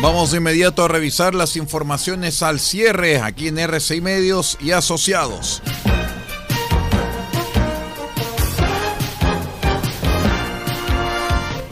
Vamos de inmediato a revisar las informaciones al cierre aquí en RCI Medios y Asociados.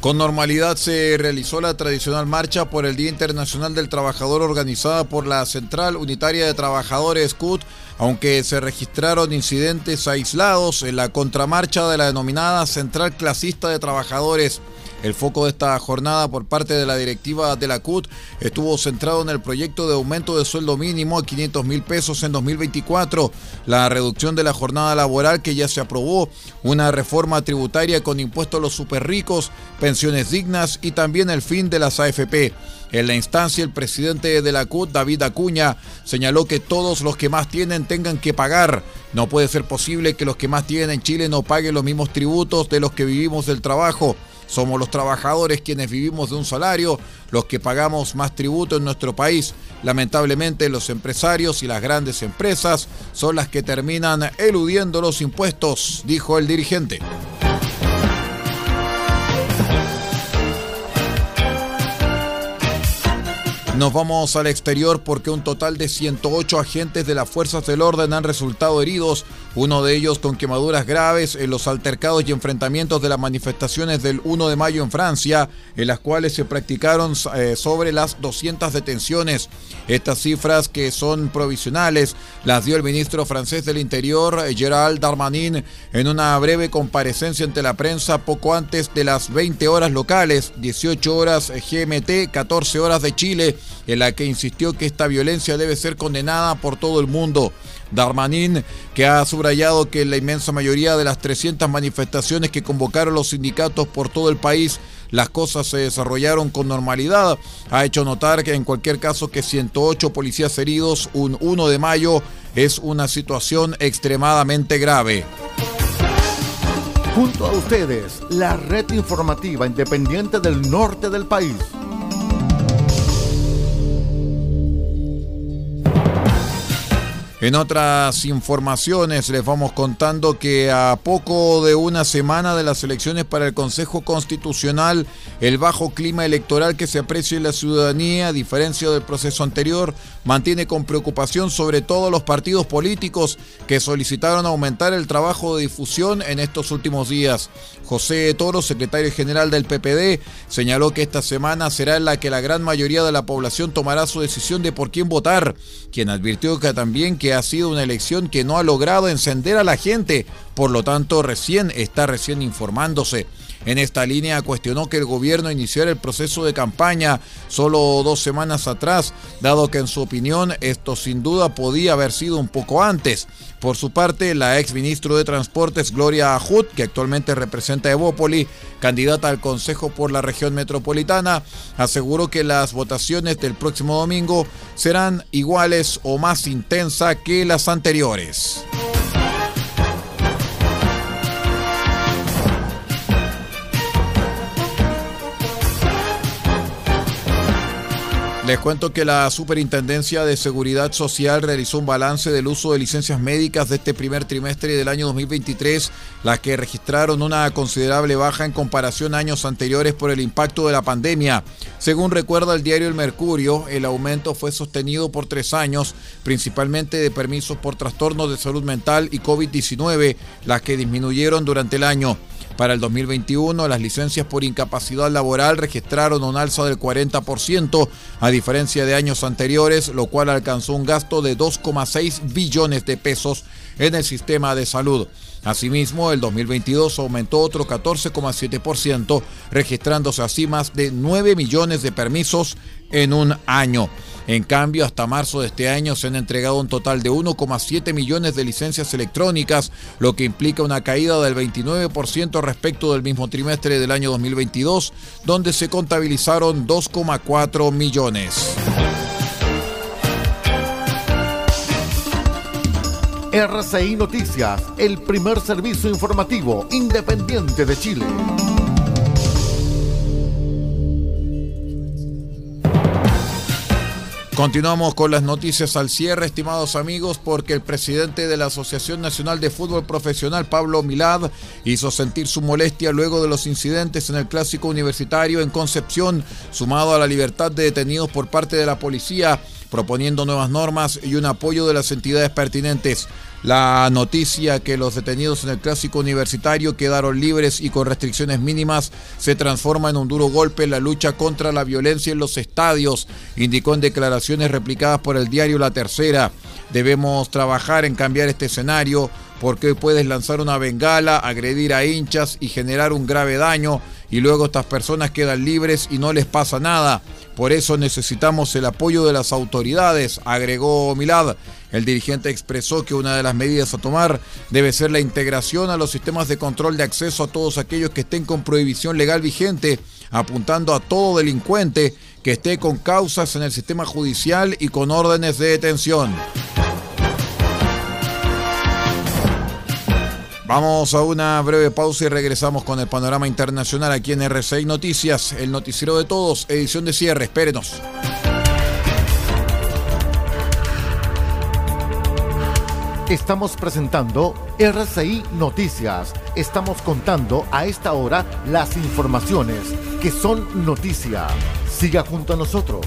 Con normalidad se realizó la tradicional marcha por el Día Internacional del Trabajador organizada por la Central Unitaria de Trabajadores CUT, aunque se registraron incidentes aislados en la contramarcha de la denominada Central Clasista de Trabajadores. El foco de esta jornada por parte de la directiva de la CUT estuvo centrado en el proyecto de aumento de sueldo mínimo a 500 mil pesos en 2024, la reducción de la jornada laboral que ya se aprobó, una reforma tributaria con impuestos a los superricos, pensiones dignas y también el fin de las AFP. En la instancia, el presidente de la CUT, David Acuña, señaló que todos los que más tienen tengan que pagar. No puede ser posible que los que más tienen en Chile no paguen los mismos tributos de los que vivimos del trabajo. Somos los trabajadores quienes vivimos de un salario, los que pagamos más tributo en nuestro país. Lamentablemente los empresarios y las grandes empresas son las que terminan eludiendo los impuestos, dijo el dirigente. Nos vamos al exterior porque un total de 108 agentes de las fuerzas del orden han resultado heridos, uno de ellos con quemaduras graves en los altercados y enfrentamientos de las manifestaciones del 1 de mayo en Francia, en las cuales se practicaron eh, sobre las 200 detenciones. Estas cifras, que son provisionales, las dio el ministro francés del Interior, Gerald Darmanin, en una breve comparecencia ante la prensa poco antes de las 20 horas locales, 18 horas GMT, 14 horas de Chile en la que insistió que esta violencia debe ser condenada por todo el mundo. Darmanin, que ha subrayado que la inmensa mayoría de las 300 manifestaciones que convocaron los sindicatos por todo el país las cosas se desarrollaron con normalidad. Ha hecho notar que en cualquier caso que 108 policías heridos un 1 de mayo es una situación extremadamente grave. Junto a ustedes, la red informativa independiente del norte del país. En otras informaciones les vamos contando que a poco de una semana de las elecciones para el Consejo Constitucional, el bajo clima electoral que se aprecia en la ciudadanía, a diferencia del proceso anterior, mantiene con preocupación sobre todo los partidos políticos que solicitaron aumentar el trabajo de difusión en estos últimos días. José Toro, secretario general del PPD, señaló que esta semana será en la que la gran mayoría de la población tomará su decisión de por quién votar, quien advirtió que también que ha sido una elección que no ha logrado encender a la gente, por lo tanto recién está recién informándose. En esta línea cuestionó que el gobierno iniciara el proceso de campaña solo dos semanas atrás, dado que en su opinión esto sin duda podía haber sido un poco antes. Por su parte, la ex ministro de Transportes Gloria Ajut, que actualmente representa a Evópoli, candidata al Consejo por la región metropolitana, aseguró que las votaciones del próximo domingo serán iguales o más intensas que las anteriores. Les cuento que la Superintendencia de Seguridad Social realizó un balance del uso de licencias médicas de este primer trimestre del año 2023, las que registraron una considerable baja en comparación a años anteriores por el impacto de la pandemia. Según recuerda el diario El Mercurio, el aumento fue sostenido por tres años, principalmente de permisos por trastornos de salud mental y COVID-19, las que disminuyeron durante el año. Para el 2021, las licencias por incapacidad laboral registraron un alza del 40%, a diferencia de años anteriores, lo cual alcanzó un gasto de 2,6 billones de pesos en el sistema de salud. Asimismo, el 2022 aumentó otro 14,7%, registrándose así más de 9 millones de permisos en un año. En cambio, hasta marzo de este año se han entregado un total de 1,7 millones de licencias electrónicas, lo que implica una caída del 29% respecto del mismo trimestre del año 2022, donde se contabilizaron 2,4 millones. RCI Noticias, el primer servicio informativo independiente de Chile. Continuamos con las noticias al cierre, estimados amigos, porque el presidente de la Asociación Nacional de Fútbol Profesional, Pablo Milad, hizo sentir su molestia luego de los incidentes en el clásico universitario en Concepción, sumado a la libertad de detenidos por parte de la policía, proponiendo nuevas normas y un apoyo de las entidades pertinentes. La noticia que los detenidos en el clásico universitario quedaron libres y con restricciones mínimas se transforma en un duro golpe en la lucha contra la violencia en los estadios, indicó en declaraciones replicadas por el diario La Tercera. Debemos trabajar en cambiar este escenario porque hoy puedes lanzar una bengala, agredir a hinchas y generar un grave daño y luego estas personas quedan libres y no les pasa nada. Por eso necesitamos el apoyo de las autoridades, agregó Milad. El dirigente expresó que una de las medidas a tomar debe ser la integración a los sistemas de control de acceso a todos aquellos que estén con prohibición legal vigente, apuntando a todo delincuente que esté con causas en el sistema judicial y con órdenes de detención. Vamos a una breve pausa y regresamos con el panorama internacional aquí en R6 Noticias, el noticiero de todos, edición de cierre. Espérenos. Estamos presentando RCI Noticias. Estamos contando a esta hora las informaciones que son noticia. Siga junto a nosotros.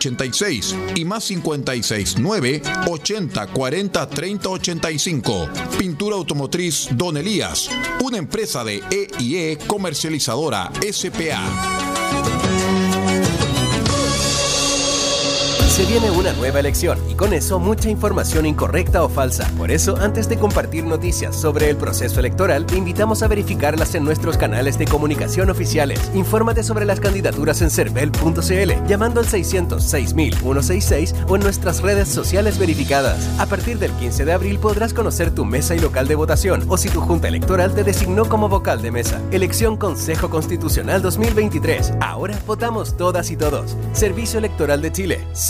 86 y más 56 9 80 40 30 85. Pintura automotriz Don Elías, una empresa de EIE comercializadora SPA. Se viene una nueva elección y con eso mucha información incorrecta o falsa. Por eso, antes de compartir noticias sobre el proceso electoral, te invitamos a verificarlas en nuestros canales de comunicación oficiales. Infórmate sobre las candidaturas en cervel.cl llamando al 606 166 o en nuestras redes sociales verificadas. A partir del 15 de abril podrás conocer tu mesa y local de votación o si tu junta electoral te designó como vocal de mesa. Elección Consejo Constitucional 2023. Ahora votamos todas y todos. Servicio Electoral de Chile.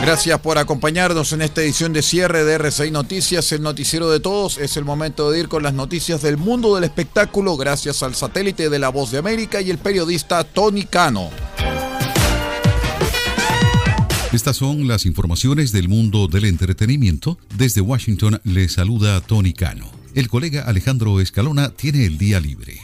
Gracias por acompañarnos en esta edición de cierre de RCI Noticias, el noticiero de todos. Es el momento de ir con las noticias del mundo del espectáculo gracias al satélite de La Voz de América y el periodista Tony Cano. Estas son las informaciones del mundo del entretenimiento. Desde Washington le saluda Tony Cano. El colega Alejandro Escalona tiene el día libre.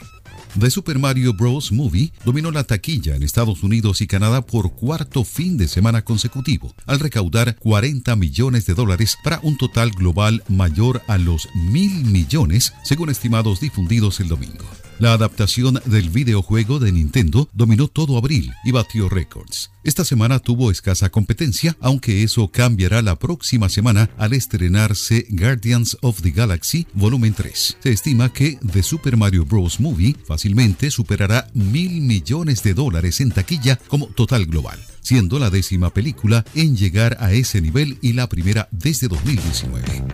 The Super Mario Bros. Movie dominó la taquilla en Estados Unidos y Canadá por cuarto fin de semana consecutivo, al recaudar 40 millones de dólares para un total global mayor a los mil millones, según estimados difundidos el domingo. La adaptación del videojuego de Nintendo dominó todo abril y batió récords. Esta semana tuvo escasa competencia, aunque eso cambiará la próxima semana al estrenarse Guardians of the Galaxy Volumen 3. Se estima que The Super Mario Bros. Movie fácilmente superará mil millones de dólares en taquilla como total global siendo la décima película en llegar a ese nivel y la primera desde 2019.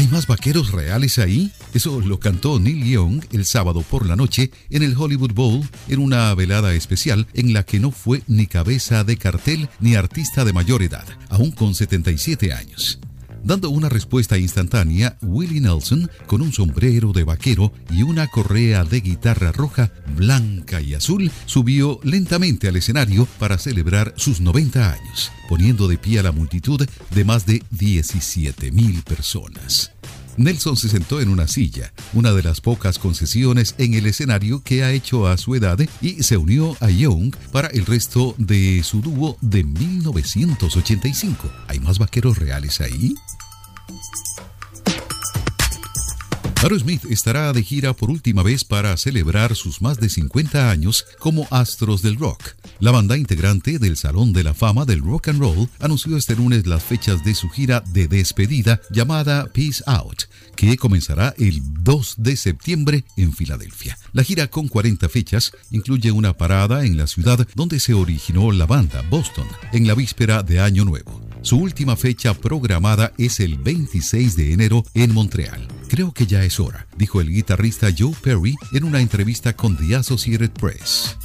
¿Hay más vaqueros reales ahí? Eso lo cantó Neil Young el sábado por la noche en el Hollywood Bowl en una velada especial en la que no fue ni cabeza de cartel ni artista de mayor edad, aún con 77 años. Dando una respuesta instantánea, Willie Nelson, con un sombrero de vaquero y una correa de guitarra roja, blanca y azul, subió lentamente al escenario para celebrar sus 90 años, poniendo de pie a la multitud de más de 17 mil personas. Nelson se sentó en una silla, una de las pocas concesiones en el escenario que ha hecho a su edad, y se unió a Young para el resto de su dúo de 1985. ¿Hay más vaqueros reales ahí? Aerosmith estará de gira por última vez para celebrar sus más de 50 años como astros del rock. La banda integrante del Salón de la Fama del Rock and Roll anunció este lunes las fechas de su gira de despedida llamada Peace Out, que comenzará el 2 de septiembre en Filadelfia. La gira con 40 fechas incluye una parada en la ciudad donde se originó la banda, Boston, en la víspera de Año Nuevo. Su última fecha programada es el 26 de enero en Montreal. Creo que ya es hora, dijo el guitarrista Joe Perry en una entrevista con The Associated Press.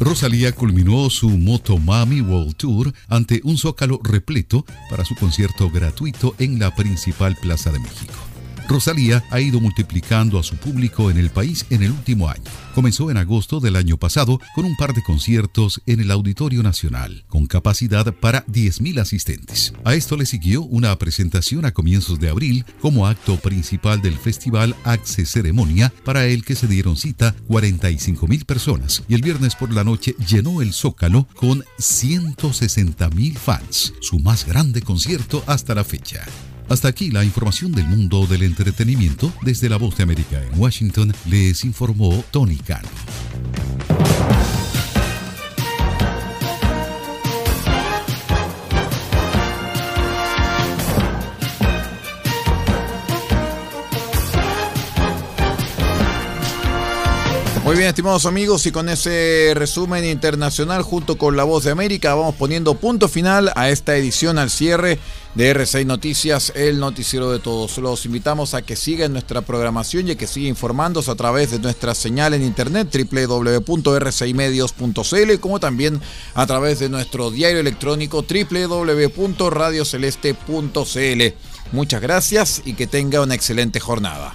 Rosalía culminó su Motomami World Tour ante un zócalo repleto para su concierto gratuito en la principal plaza de México. Rosalía ha ido multiplicando a su público en el país en el último año. Comenzó en agosto del año pasado con un par de conciertos en el Auditorio Nacional, con capacidad para 10.000 asistentes. A esto le siguió una presentación a comienzos de abril como acto principal del festival Axe Ceremonia, para el que se dieron cita 45.000 personas, y el viernes por la noche llenó el Zócalo con 160.000 fans, su más grande concierto hasta la fecha. Hasta aquí la información del mundo del entretenimiento. Desde la Voz de América en Washington les informó Tony Cano. Muy bien, estimados amigos, y con ese resumen internacional junto con La Voz de América, vamos poniendo punto final a esta edición al cierre de R6 Noticias, el noticiero de todos. Los invitamos a que sigan nuestra programación y a que sigan informándose a través de nuestra señal en internet www.r6medios.cl, como también a través de nuestro diario electrónico www.radioceleste.cl. Muchas gracias y que tenga una excelente jornada.